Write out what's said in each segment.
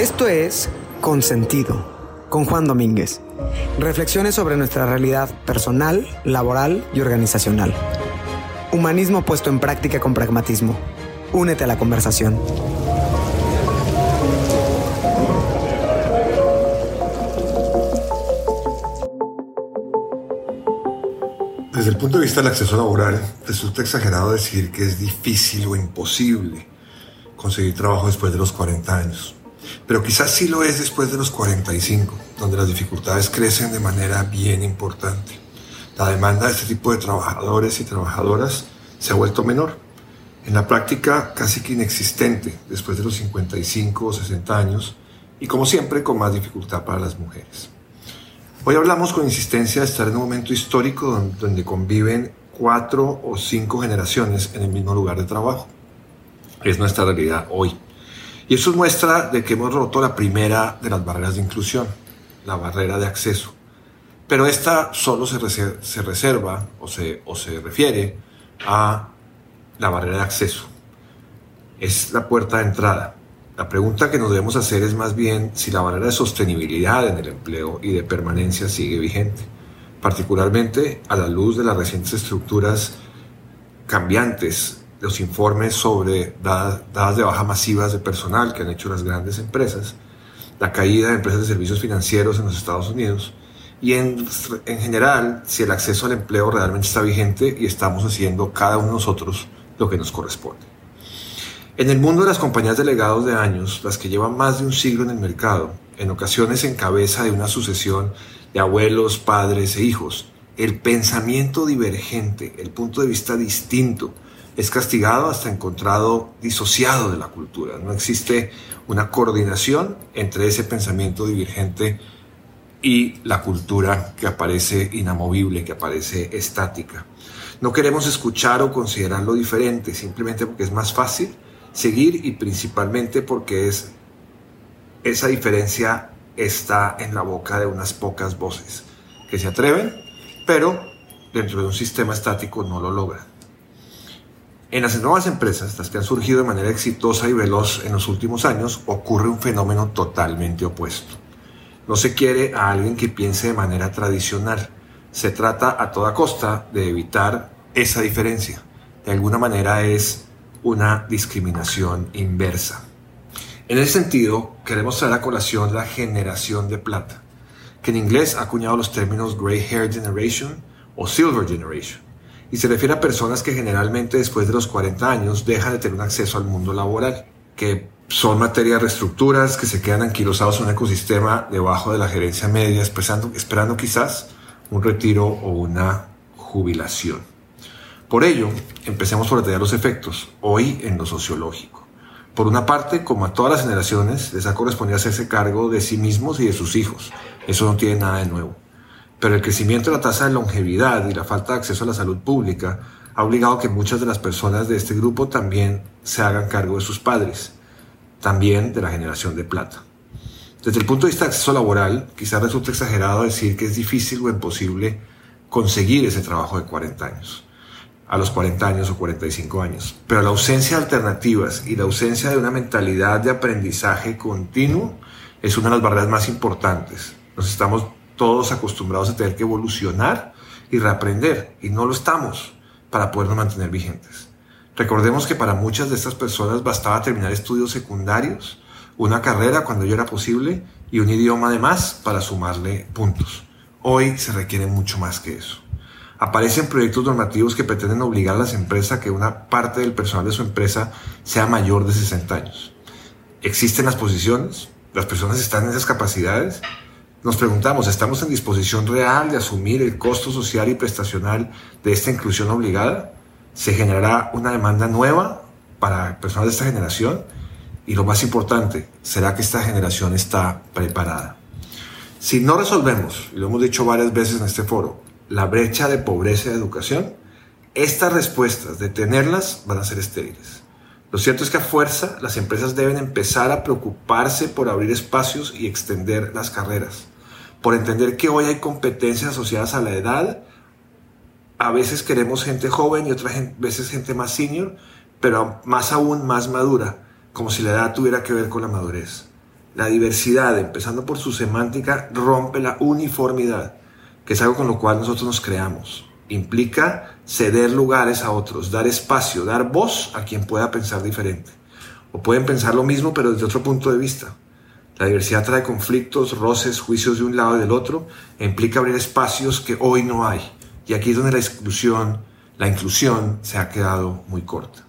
Esto es Consentido, con Juan Domínguez. Reflexiones sobre nuestra realidad personal, laboral y organizacional. Humanismo puesto en práctica con pragmatismo. Únete a la conversación. Desde el punto de vista del acceso laboral, resulta exagerado decir que es difícil o imposible conseguir trabajo después de los 40 años. Pero quizás sí lo es después de los 45, donde las dificultades crecen de manera bien importante. La demanda de este tipo de trabajadores y trabajadoras se ha vuelto menor. En la práctica casi que inexistente después de los 55 o 60 años y como siempre con más dificultad para las mujeres. Hoy hablamos con insistencia de estar en un momento histórico donde conviven cuatro o cinco generaciones en el mismo lugar de trabajo. Es nuestra realidad hoy. Y eso muestra de que hemos roto la primera de las barreras de inclusión, la barrera de acceso. Pero esta solo se, reserva o se, o se refiere a la barrera de acceso. Es la puerta de entrada. La pregunta que nos debemos hacer es más bien si la barrera de sostenibilidad en el empleo y de permanencia sigue vigente, particularmente a la luz de las recientes estructuras cambiantes los informes sobre dadas, de baja masivas de personal que han hecho las grandes empresas, la caída de empresas de servicios financieros en los Estados Unidos y en, en general si el acceso al empleo realmente está vigente y estamos haciendo cada uno de nosotros lo que nos corresponde. En el mundo de las compañías de legados de años, las que llevan más de un siglo en el mercado, en ocasiones en cabeza de una sucesión de abuelos, padres e hijos, el pensamiento divergente, el punto de vista distinto, es castigado hasta encontrado disociado de la cultura. No existe una coordinación entre ese pensamiento divergente y la cultura que aparece inamovible, que aparece estática. No queremos escuchar o considerar lo diferente simplemente porque es más fácil seguir y principalmente porque es, esa diferencia está en la boca de unas pocas voces que se atreven, pero dentro de un sistema estático no lo logran. En las nuevas empresas, las que han surgido de manera exitosa y veloz en los últimos años, ocurre un fenómeno totalmente opuesto. No se quiere a alguien que piense de manera tradicional. Se trata a toda costa de evitar esa diferencia. De alguna manera es una discriminación inversa. En ese sentido, queremos traer a colación la generación de plata, que en inglés ha acuñado los términos Gray Hair Generation o Silver Generation y se refiere a personas que generalmente después de los 40 años dejan de tener un acceso al mundo laboral, que son materia de reestructuras, que se quedan anquilosados en un ecosistema debajo de la gerencia media, esperando, esperando quizás un retiro o una jubilación. Por ello, empecemos por detallar los efectos, hoy en lo sociológico. Por una parte, como a todas las generaciones, les ha correspondido hacerse cargo de sí mismos y de sus hijos. Eso no tiene nada de nuevo. Pero el crecimiento de la tasa de longevidad y la falta de acceso a la salud pública ha obligado a que muchas de las personas de este grupo también se hagan cargo de sus padres, también de la generación de plata. Desde el punto de vista de acceso laboral, quizás resulte exagerado decir que es difícil o imposible conseguir ese trabajo de 40 años, a los 40 años o 45 años. Pero la ausencia de alternativas y la ausencia de una mentalidad de aprendizaje continuo es una de las barreras más importantes. Nos estamos todos acostumbrados a tener que evolucionar y reaprender, y no lo estamos para podernos mantener vigentes. Recordemos que para muchas de estas personas bastaba terminar estudios secundarios, una carrera cuando ello era posible y un idioma además para sumarle puntos. Hoy se requiere mucho más que eso. Aparecen proyectos normativos que pretenden obligar a las empresas a que una parte del personal de su empresa sea mayor de 60 años. ¿Existen las posiciones? ¿Las personas están en esas capacidades? Nos preguntamos, ¿estamos en disposición real de asumir el costo social y prestacional de esta inclusión obligada? ¿Se generará una demanda nueva para personas de esta generación? Y lo más importante, ¿será que esta generación está preparada? Si no resolvemos, y lo hemos dicho varias veces en este foro, la brecha de pobreza de educación, estas respuestas, de tenerlas, van a ser estériles. Lo cierto es que a fuerza las empresas deben empezar a preocuparse por abrir espacios y extender las carreras, por entender que hoy hay competencias asociadas a la edad. A veces queremos gente joven y otras veces gente más senior, pero más aún más madura, como si la edad tuviera que ver con la madurez. La diversidad, empezando por su semántica, rompe la uniformidad, que es algo con lo cual nosotros nos creamos. Implica ceder lugares a otros, dar espacio, dar voz a quien pueda pensar diferente. O pueden pensar lo mismo, pero desde otro punto de vista. La diversidad trae conflictos, roces, juicios de un lado y del otro, e implica abrir espacios que hoy no hay. Y aquí es donde la exclusión, la inclusión se ha quedado muy corta.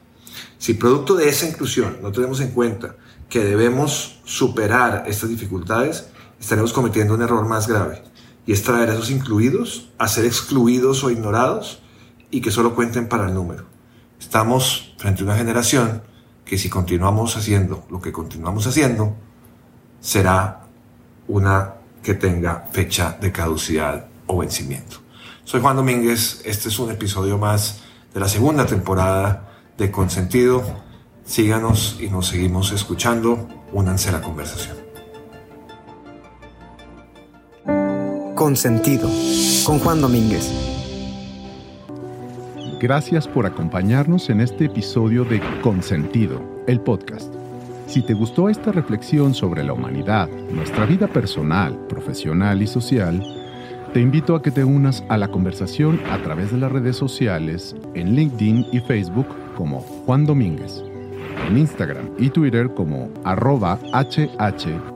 Si producto de esa inclusión no tenemos en cuenta que debemos superar estas dificultades, estaremos cometiendo un error más grave, y es traer a esos incluidos a ser excluidos o ignorados y que solo cuenten para el número. Estamos frente a una generación que si continuamos haciendo lo que continuamos haciendo, será una que tenga fecha de caducidad o vencimiento. Soy Juan Domínguez, este es un episodio más de la segunda temporada de Consentido. Síganos y nos seguimos escuchando. Únanse a la conversación. Consentido, con Juan Domínguez. Gracias por acompañarnos en este episodio de Consentido, el podcast. Si te gustó esta reflexión sobre la humanidad, nuestra vida personal, profesional y social, te invito a que te unas a la conversación a través de las redes sociales en LinkedIn y Facebook como Juan Domínguez, en Instagram y Twitter como arroba hh-juan